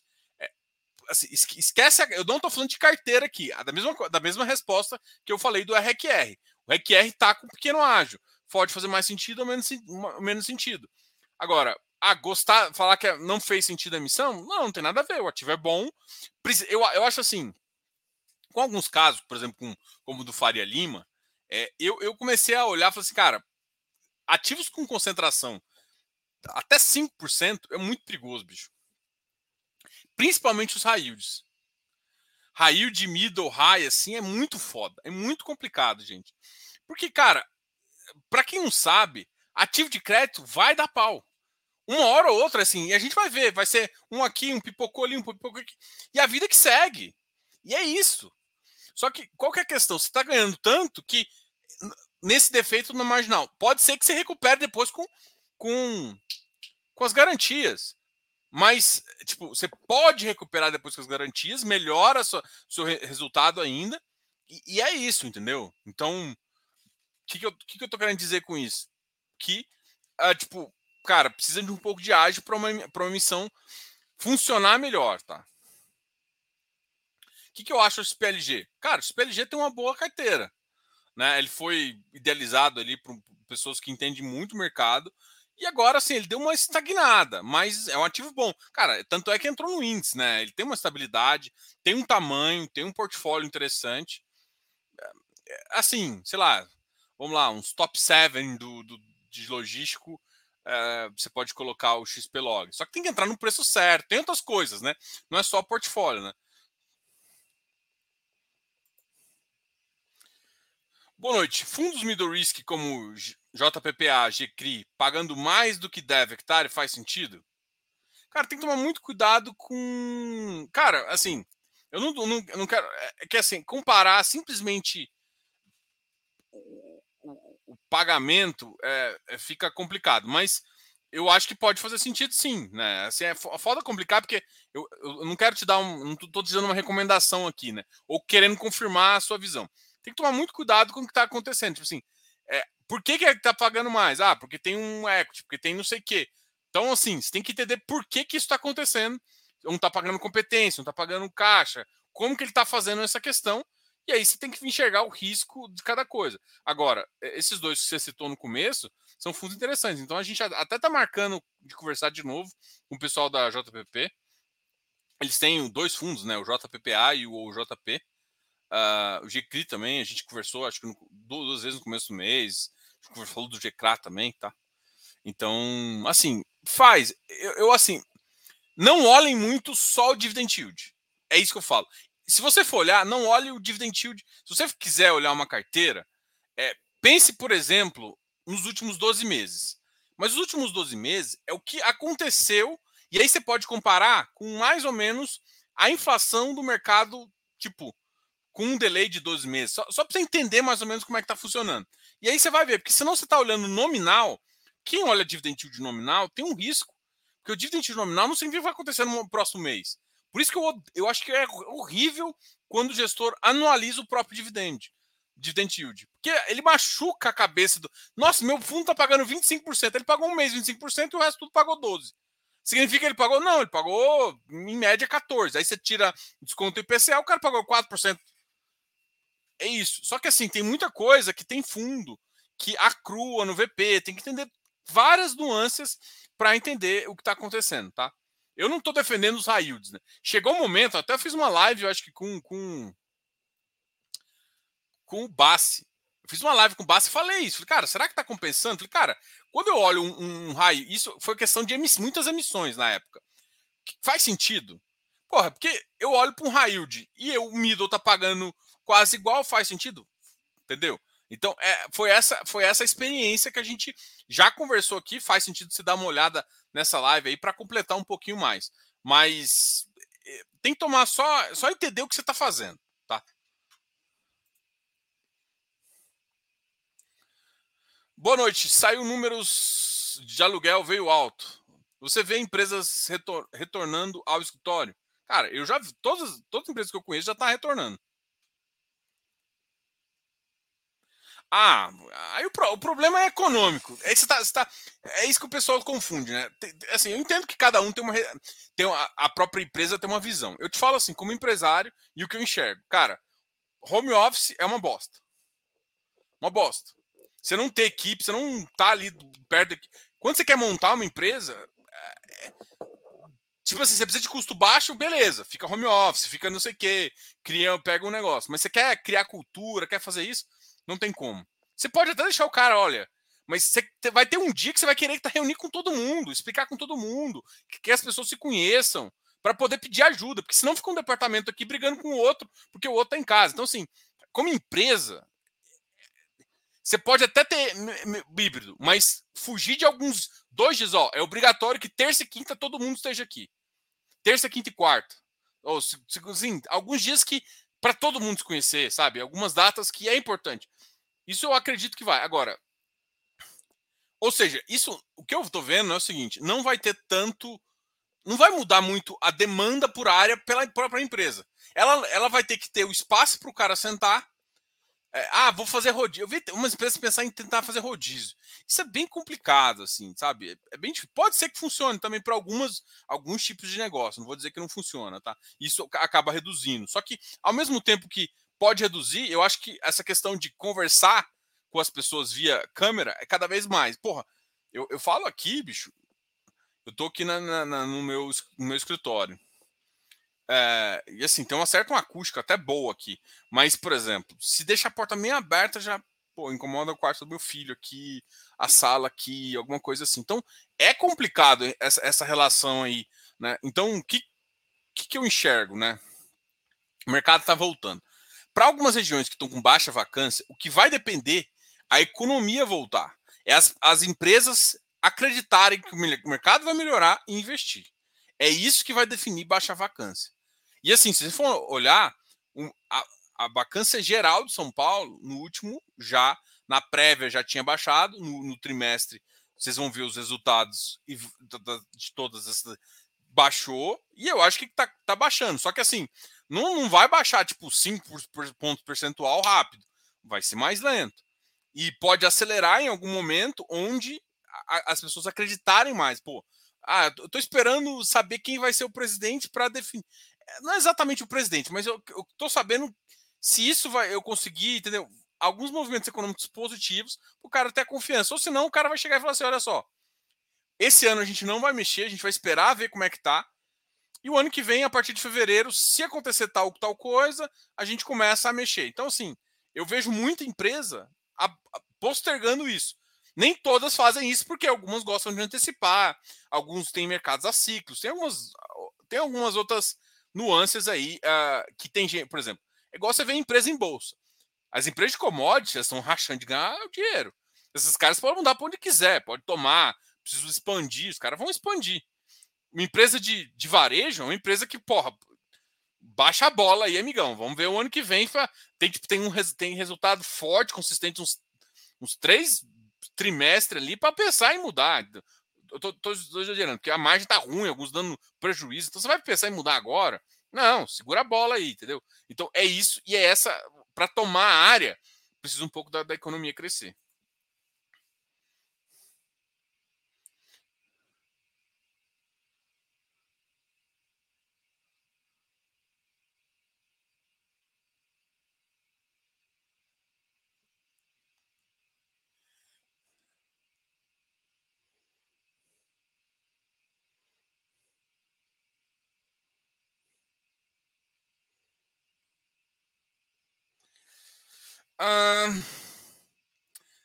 assim, esquece, a, eu não estou falando de carteira aqui, da mesma, da mesma resposta que eu falei do RQR. O RQR está com pequeno ágio, pode fazer mais sentido ou menos, menos sentido. Agora, a gostar, falar que não fez sentido a emissão, não, não tem nada a ver, o ativo é bom. Eu, eu acho assim, com alguns casos, por exemplo, com, como o do Faria Lima, é, eu, eu comecei a olhar e falei assim, cara, ativos com concentração até 5% é muito perigoso, bicho. Principalmente os high yields. High yield, middle, high, assim, é muito foda. É muito complicado, gente. Porque, cara, para quem não sabe, ativo de crédito vai dar pau. Uma hora ou outra, assim, e a gente vai ver, vai ser um aqui, um pipocou ali, um pipocou aqui. E a vida que segue. E é isso. Só que qual que é a questão? Você está ganhando tanto que nesse defeito no marginal. Pode ser que você recupere depois com, com, com as garantias. Mas, tipo, você pode recuperar depois com as garantias, melhora seu resultado ainda. E, e, é isso, entendeu? Então, o que, que, eu, que, que eu tô querendo dizer com isso? Que, uh, tipo, cara, precisa de um pouco de ágil para uma, uma missão funcionar melhor, tá? O que, que eu acho do SPLG? Cara, o SPLG tem uma boa carteira. Né? Ele foi idealizado ali por pessoas que entendem muito o mercado. E agora, assim, ele deu uma estagnada, mas é um ativo bom. Cara, tanto é que entrou no índice, né? Ele tem uma estabilidade, tem um tamanho, tem um portfólio interessante. É, assim, sei lá, vamos lá, uns top 7 do, do, de logístico, é, você pode colocar o XP Log. Só que tem que entrar no preço certo. Tem outras coisas, né? Não é só portfólio, né? Boa noite. Fundos middle risk como JPPA, GCRI, pagando mais do que deve hectare faz sentido? Cara, tem que tomar muito cuidado com. Cara, assim, eu não, não, não quero. É, é que assim, comparar simplesmente o, o, o pagamento é, é, fica complicado, mas eu acho que pode fazer sentido sim, né? Assim, é foda complicar porque eu, eu não quero te dar um. Não tô te dando uma recomendação aqui, né? Ou querendo confirmar a sua visão. Tem que tomar muito cuidado com o que está acontecendo. Tipo assim, é, por que, que está pagando mais? Ah, porque tem um equity, porque tem não sei o quê. Então, assim, você tem que entender por que, que isso está acontecendo. Um está pagando competência, um está pagando caixa, como que ele está fazendo essa questão, e aí você tem que enxergar o risco de cada coisa. Agora, esses dois que você citou no começo são fundos interessantes. Então a gente até está marcando de conversar de novo com o pessoal da JPP. Eles têm dois fundos, né? O JPPA e o JP. Uh, o GCRI também, a gente conversou, acho que no, duas vezes no começo do mês. Conversou do GCRA também, tá? Então, assim, faz. Eu, eu, assim, não olhem muito só o dividend yield. É isso que eu falo. Se você for olhar, não olhe o dividend yield. Se você quiser olhar uma carteira, é, pense, por exemplo, nos últimos 12 meses. Mas os últimos 12 meses é o que aconteceu, e aí você pode comparar com mais ou menos a inflação do mercado, tipo, com um delay de 12 meses, só, só para você entender mais ou menos como é que está funcionando. E aí você vai ver, porque senão você está olhando nominal, quem olha dividend yield nominal tem um risco, porque o dividend yield nominal não significa que vai acontecer no próximo mês. Por isso que eu, eu acho que é horrível quando o gestor anualiza o próprio dividend, dividend yield. Porque ele machuca a cabeça do. Nossa, meu fundo está pagando 25%. Ele pagou um mês 25% e o resto tudo pagou 12%. Significa que ele pagou? Não, ele pagou em média 14%. Aí você tira desconto IPCA, o cara pagou 4% é isso. Só que assim, tem muita coisa que tem fundo, que acrua no VP, tem que entender várias nuances para entender o que está acontecendo, tá? Eu não estou defendendo os high yields, né? Chegou um momento, até fiz uma live, eu acho que com com, com o Bassi. Eu fiz uma live com o Bassi e falei isso. Falei, cara, será que está compensando? Falei, cara, quando eu olho um, um high, isso foi questão de emiss, muitas emissões na época. Faz sentido? Porra, porque eu olho para um high yield e eu, o middle tá pagando quase igual, faz sentido? Entendeu? Então, é, foi, essa, foi essa experiência que a gente já conversou aqui. Faz sentido você dar uma olhada nessa live aí para completar um pouquinho mais. Mas é, tem que tomar só, só entender o que você está fazendo, tá? Boa noite. Saiu números de aluguel, veio alto. Você vê empresas retor retornando ao escritório? Cara, eu já vi, todas, todas as empresas que eu conheço já estão tá retornando. Ah, aí o, pro, o problema é econômico. É, tá, tá, é isso que o pessoal confunde, né? Tem, assim, eu entendo que cada um tem uma. Tem uma, a própria empresa tem uma visão. Eu te falo assim, como empresário, e o que eu enxergo. Cara, home office é uma bosta. Uma bosta. Você não tem equipe, você não tá ali perto. Quando você quer montar uma empresa, é, Tipo assim, você precisa de custo baixo, beleza, fica home office, fica não sei o quê, cria, pega um negócio. Mas você quer criar cultura, quer fazer isso? Não tem como. Você pode até deixar o cara, olha, mas você vai ter um dia que você vai querer reunir com todo mundo, explicar com todo mundo, que as pessoas se conheçam, para poder pedir ajuda, porque senão fica um departamento aqui brigando com o outro, porque o outro está em casa. Então, assim, como empresa, você pode até ter híbrido, mas fugir de alguns dois dias, ó, é obrigatório que terça e quinta todo mundo esteja aqui. Terça, quinta e quarta. Ou, assim, alguns dias que para todo mundo se conhecer, sabe? Algumas datas que é importante. Isso eu acredito que vai. Agora, ou seja, isso, o que eu estou vendo é o seguinte: não vai ter tanto, não vai mudar muito a demanda por área pela própria empresa. Ela, ela vai ter que ter o espaço para o cara sentar. É, ah, vou fazer rodízio. Eu vi umas empresas pensar em tentar fazer rodízio. Isso é bem complicado, assim, sabe? É, é bem Pode ser que funcione também para algumas alguns tipos de negócio. Não vou dizer que não funciona, tá? Isso acaba reduzindo. Só que ao mesmo tempo que pode reduzir, eu acho que essa questão de conversar com as pessoas via câmera é cada vez mais. Porra, eu, eu falo aqui, bicho, eu tô aqui na, na, no, meu, no meu escritório. É, e assim, tem uma certa uma acústica até boa aqui. Mas, por exemplo, se deixa a porta meio aberta, já pô, incomoda o quarto do meu filho aqui, a sala aqui, alguma coisa assim. Então, é complicado essa, essa relação aí, né? Então, o que, que, que eu enxergo, né? O mercado está voltando. Para algumas regiões que estão com baixa vacância, o que vai depender a economia voltar. É as, as empresas acreditarem que o mercado vai melhorar e investir. É isso que vai definir baixa vacância. E assim, se você for olhar, a, vacância geral de São Paulo, no último, já na prévia já tinha baixado, no, no trimestre, vocês vão ver os resultados de todas essas. Baixou, e eu acho que está tá baixando. Só que assim, não, não vai baixar tipo 5 pontos percentual rápido. Vai ser mais lento. E pode acelerar em algum momento onde a, as pessoas acreditarem mais. Pô, ah, eu tô esperando saber quem vai ser o presidente para definir. É, não é exatamente o presidente, mas eu, eu tô sabendo se isso vai eu conseguir, entendeu? Alguns movimentos econômicos positivos, o cara ter confiança. Ou senão o cara vai chegar e falar assim: olha só, esse ano a gente não vai mexer, a gente vai esperar ver como é que tá. E o ano que vem, a partir de fevereiro, se acontecer tal tal coisa, a gente começa a mexer. Então, assim, eu vejo muita empresa postergando isso. Nem todas fazem isso, porque algumas gostam de antecipar, alguns têm mercados a ciclos, tem algumas, tem algumas outras nuances aí uh, que tem gente, por exemplo, é igual você vê empresa em bolsa. As empresas de commodities estão rachando de ganhar o dinheiro. Esses caras podem mudar para onde quiser, pode tomar, preciso expandir, os caras vão expandir uma empresa de, de varejo é uma empresa que, porra, baixa a bola aí, amigão. Vamos ver o ano que vem. Tem, tem, um, tem resultado forte, consistente, uns, uns três trimestres ali para pensar em mudar. Eu tô, tô, tô exagerando, porque a margem tá ruim, alguns dando prejuízo. Então você vai pensar em mudar agora? Não, segura a bola aí, entendeu? Então é isso, e é essa. Para tomar a área, precisa um pouco da, da economia crescer.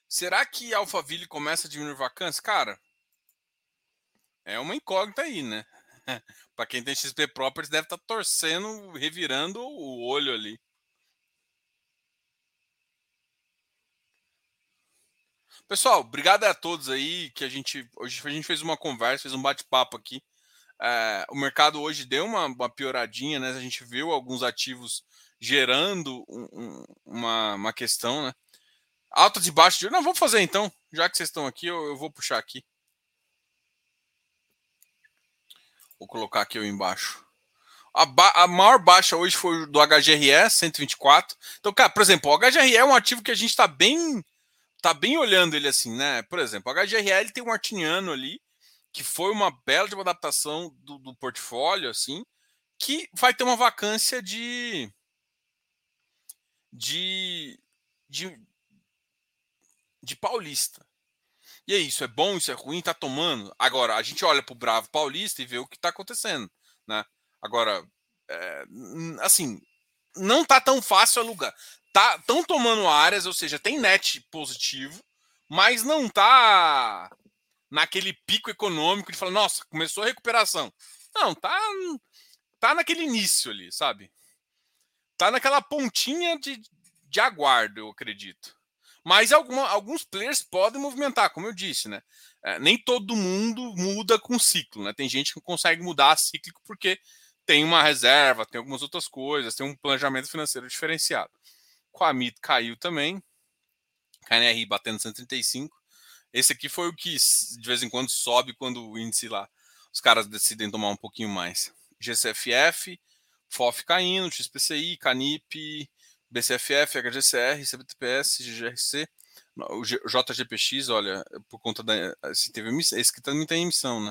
Será que Alphaville começa a diminuir vacância? Cara, é uma incógnita aí, né? [LAUGHS] para quem tem XP Properties deve estar tá torcendo, revirando o olho ali. Pessoal, obrigado a todos aí que a gente hoje a gente fez uma conversa, fez um bate-papo aqui. É, o mercado hoje deu uma, uma, pioradinha, né? A gente viu alguns ativos gerando um, um, uma, uma questão, né? Alta de baixo de. Não, vamos fazer então. Já que vocês estão aqui, eu, eu vou puxar aqui. Vou colocar aqui eu embaixo. A, ba a, maior baixa hoje foi do HGRE, 124. Então, cara, por exemplo, o HGRE é um ativo que a gente está bem tá bem olhando ele assim, né? Por exemplo, o HGRE ele tem um artiniano ali, que foi uma bela de uma adaptação do, do portfólio, assim, que vai ter uma vacância de de, de, de paulista. E é isso, é bom, isso é ruim, tá tomando. Agora, a gente olha pro Bravo Paulista e vê o que tá acontecendo. né? Agora, é, assim, não tá tão fácil alugar. Tá, tão tomando áreas, ou seja, tem net positivo, mas não tá naquele pico econômico de falar, nossa, começou a recuperação. Não, tá, tá naquele início ali, sabe? Tá naquela pontinha de, de aguardo, eu acredito. Mas alguma, alguns players podem movimentar, como eu disse, né? É, nem todo mundo muda com ciclo, né? Tem gente que consegue mudar cíclico porque tem uma reserva, tem algumas outras coisas, tem um planejamento financeiro diferenciado. Quamit caiu também, KNRI batendo 135. Esse aqui foi o que de vez em quando sobe quando o índice lá, os caras decidem tomar um pouquinho mais. GCFF, FOF caindo, XPCI, CANIP, BCFF, HGCR, CBTPS, GGRC, o JGPX, olha, por conta da. Esse, teve, esse que também tem emissão, né?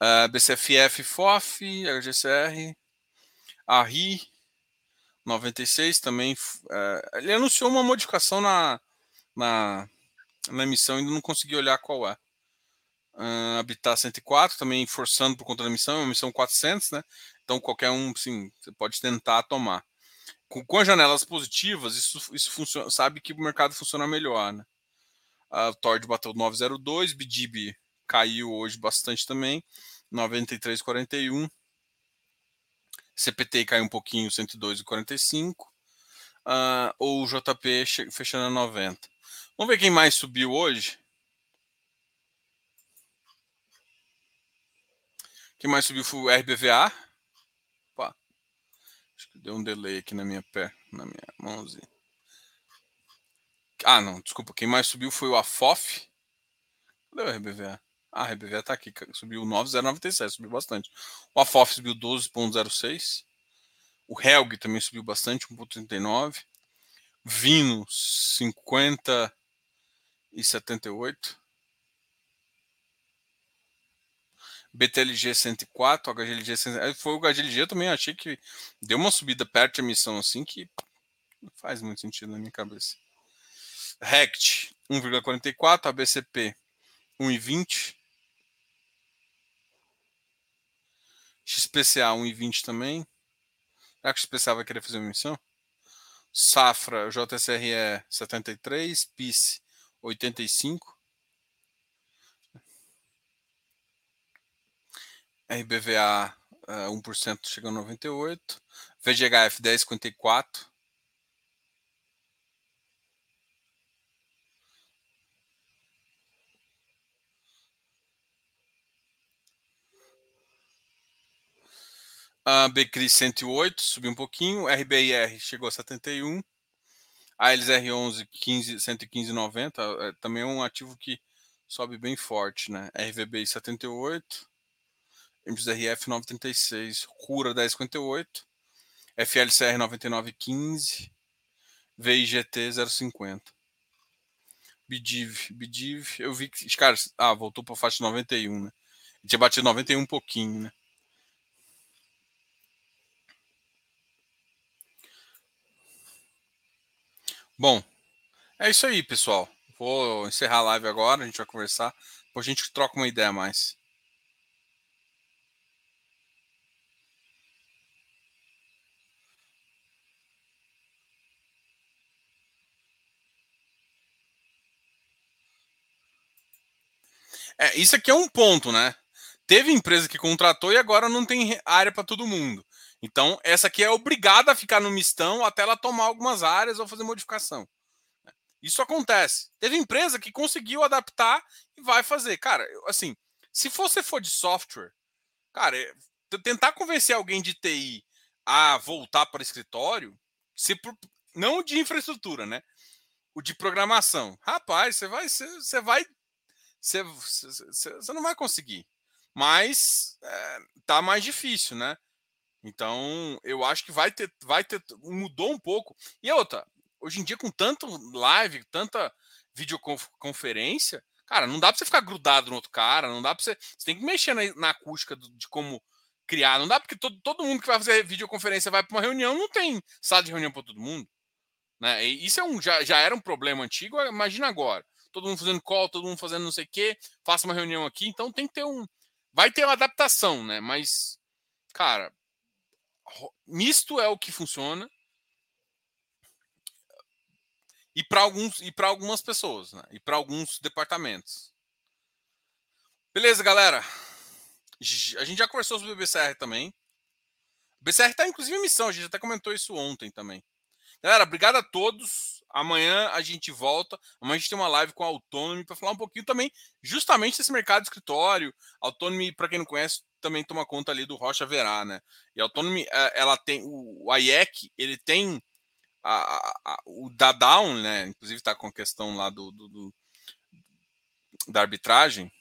Uh, ah, BCFF, FOF, HGCR, ARRI, 96 também. Uh, ele anunciou uma modificação na, na, na emissão, ainda não consegui olhar qual é. Uh, Habitat 104, também forçando por conta da emissão, é uma emissão 400, né? Então qualquer um, sim, você pode tentar tomar. Com, com as janelas positivas, isso, isso funciona, sabe que o mercado funciona melhor, né? A Tord bateu 902, BDB caiu hoje bastante também, 93,41. CPT caiu um pouquinho, 102,45. Uh, ou o JP fechando a 90. Vamos ver quem mais subiu hoje. Quem mais subiu foi o RBVA. Opa. Acho que deu um delay aqui na minha pé, na minha mãozinha. Ah, não, desculpa. Quem mais subiu foi o AFOF. Cadê o RBVA? Ah, a RBVA tá aqui, subiu 9,097, subiu bastante. O AFOF subiu 12,06. O Helg também subiu bastante, 1,39. Vino, 50 e 78. BTLG 104, HGLG 104. Foi o HGLG, também achei que deu uma subida perto de emissão assim que não faz muito sentido na minha cabeça. RECT 1,44, ABCP 1,20. XPCA 1,20 também. Será que o XPCA vai querer fazer uma emissão? Safra, JSRE 73, PIS 85. RBVA uh, 1% chegando a 98. VGHF 10,54. A uh, BCRI 108, subiu um pouquinho. RBIR chegou a 71. A LZR11 15, 115,90. também é um ativo que sobe bem forte, né? RVBI 78. MXRF 936, Cura 1058, FLCR 9915, VIGT 050. Bidiv, Bidiv, eu vi que, cara, ah, voltou para faixa 91, né? tinha batido 91 um pouquinho, né? Bom, é isso aí, pessoal. Vou encerrar a live agora, a gente vai conversar. Depois a gente troca uma ideia mais. É, isso aqui é um ponto, né? Teve empresa que contratou e agora não tem área para todo mundo. Então, essa aqui é obrigada a ficar no mistão até ela tomar algumas áreas ou fazer modificação. Isso acontece. Teve empresa que conseguiu adaptar e vai fazer. Cara, assim, se você for de software, cara, é, tentar convencer alguém de TI a voltar para escritório, se, não de infraestrutura, né? O de programação. Rapaz, você vai, você vai você, não vai conseguir. Mas é, tá mais difícil, né? Então, eu acho que vai ter, vai ter, mudou um pouco. E outra, hoje em dia, com tanto live, tanta videoconferência, cara, não dá para você ficar grudado no outro cara, não dá para você. Você tem que mexer na, na acústica do, de como criar. Não dá porque todo, todo mundo que vai fazer videoconferência vai para uma reunião, não tem sala de reunião para todo mundo. Né? E isso é um, já, já era um problema antigo, imagina agora todo mundo fazendo call, todo mundo fazendo não sei o quê, faça uma reunião aqui. Então tem que ter um. Vai ter uma adaptação, né? Mas cara, misto é o que funciona. E para alguns e para algumas pessoas, né? E para alguns departamentos. Beleza, galera. A gente já conversou sobre o BCR também. O BCR está inclusive em missão, a gente até comentou isso ontem também. Galera, obrigado a todos. Amanhã a gente volta. Amanhã a gente tem uma live com a Autonomy para falar um pouquinho também, justamente desse mercado de escritório. Autonomy, para quem não conhece, também toma conta ali do Rocha Verá, né? E a Autonomy, é, ela tem o IEC, ele tem a, a, o da Down, né? Inclusive está com a questão lá do, do, do da arbitragem.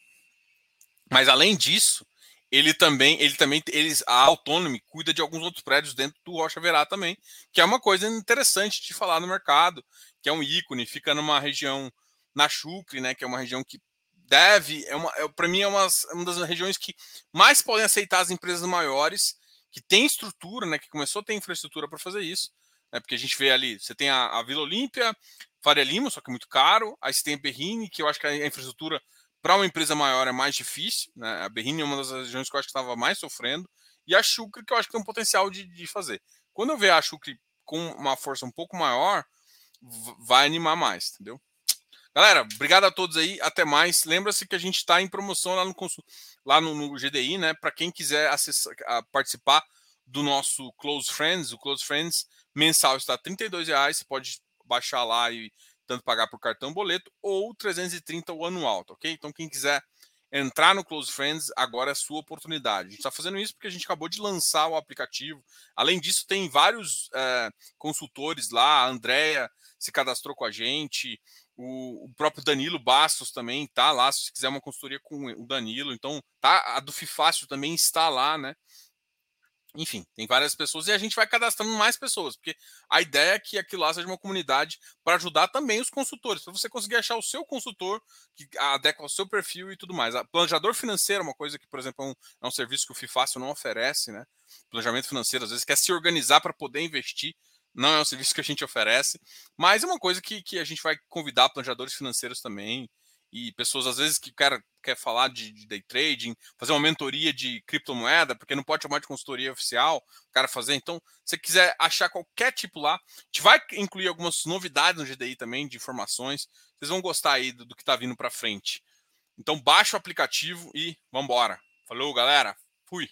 Mas além disso, ele também, ele também, eles, a Autonomy cuida de alguns outros prédios dentro do Rocha Verá também, que é uma coisa interessante de falar no mercado, que é um ícone, fica numa região na Chucre, né, que é uma região que deve, é uma, é, para mim é uma, uma das regiões que mais podem aceitar as empresas maiores, que tem estrutura, né, que começou a ter infraestrutura para fazer isso, né, porque a gente vê ali, você tem a, a Vila Olímpia, Faria Lima, só que é muito caro, aí você tem a Berrini, que eu acho que a infraestrutura para uma empresa maior é mais difícil, né? A Berrini é uma das regiões que eu acho que estava mais sofrendo, e a Chucre, que eu acho que tem um potencial de, de fazer. Quando eu ver a Chucre com uma força um pouco maior, vai animar mais, entendeu? Galera, obrigado a todos aí, até mais. Lembra-se que a gente está em promoção lá no, lá no, no GDI, né? Para quem quiser acessar, participar do nosso Close Friends, o Close Friends mensal está R$ reais. Você pode baixar lá e tanto pagar por cartão boleto ou 330 o anual, tá ok? Então quem quiser entrar no Close Friends, agora é a sua oportunidade. A gente está fazendo isso porque a gente acabou de lançar o aplicativo. Além disso, tem vários é, consultores lá, a Andrea se cadastrou com a gente, o, o, próprio Danilo Bastos também tá lá, se quiser uma consultoria com o Danilo. Então, tá, a do Fifácio também está lá, né? Enfim, tem várias pessoas e a gente vai cadastrando mais pessoas, porque a ideia é que aquilo lá seja uma comunidade para ajudar também os consultores, para você conseguir achar o seu consultor que adequa ao seu perfil e tudo mais. A planejador financeiro é uma coisa que, por exemplo, é um, é um serviço que o FIFácil não oferece, né? Planejamento financeiro, às vezes, quer se organizar para poder investir. Não é um serviço que a gente oferece, mas é uma coisa que, que a gente vai convidar planejadores financeiros também e pessoas às vezes que quer, quer falar de, de, day trading, fazer uma mentoria de criptomoeda, porque não pode chamar de consultoria oficial, o cara fazer. Então, se você quiser achar qualquer tipo lá, a gente vai incluir algumas novidades no GDI também, de informações. Vocês vão gostar aí do, do que está vindo para frente. Então, baixa o aplicativo e vamos embora. Falou, galera. Fui.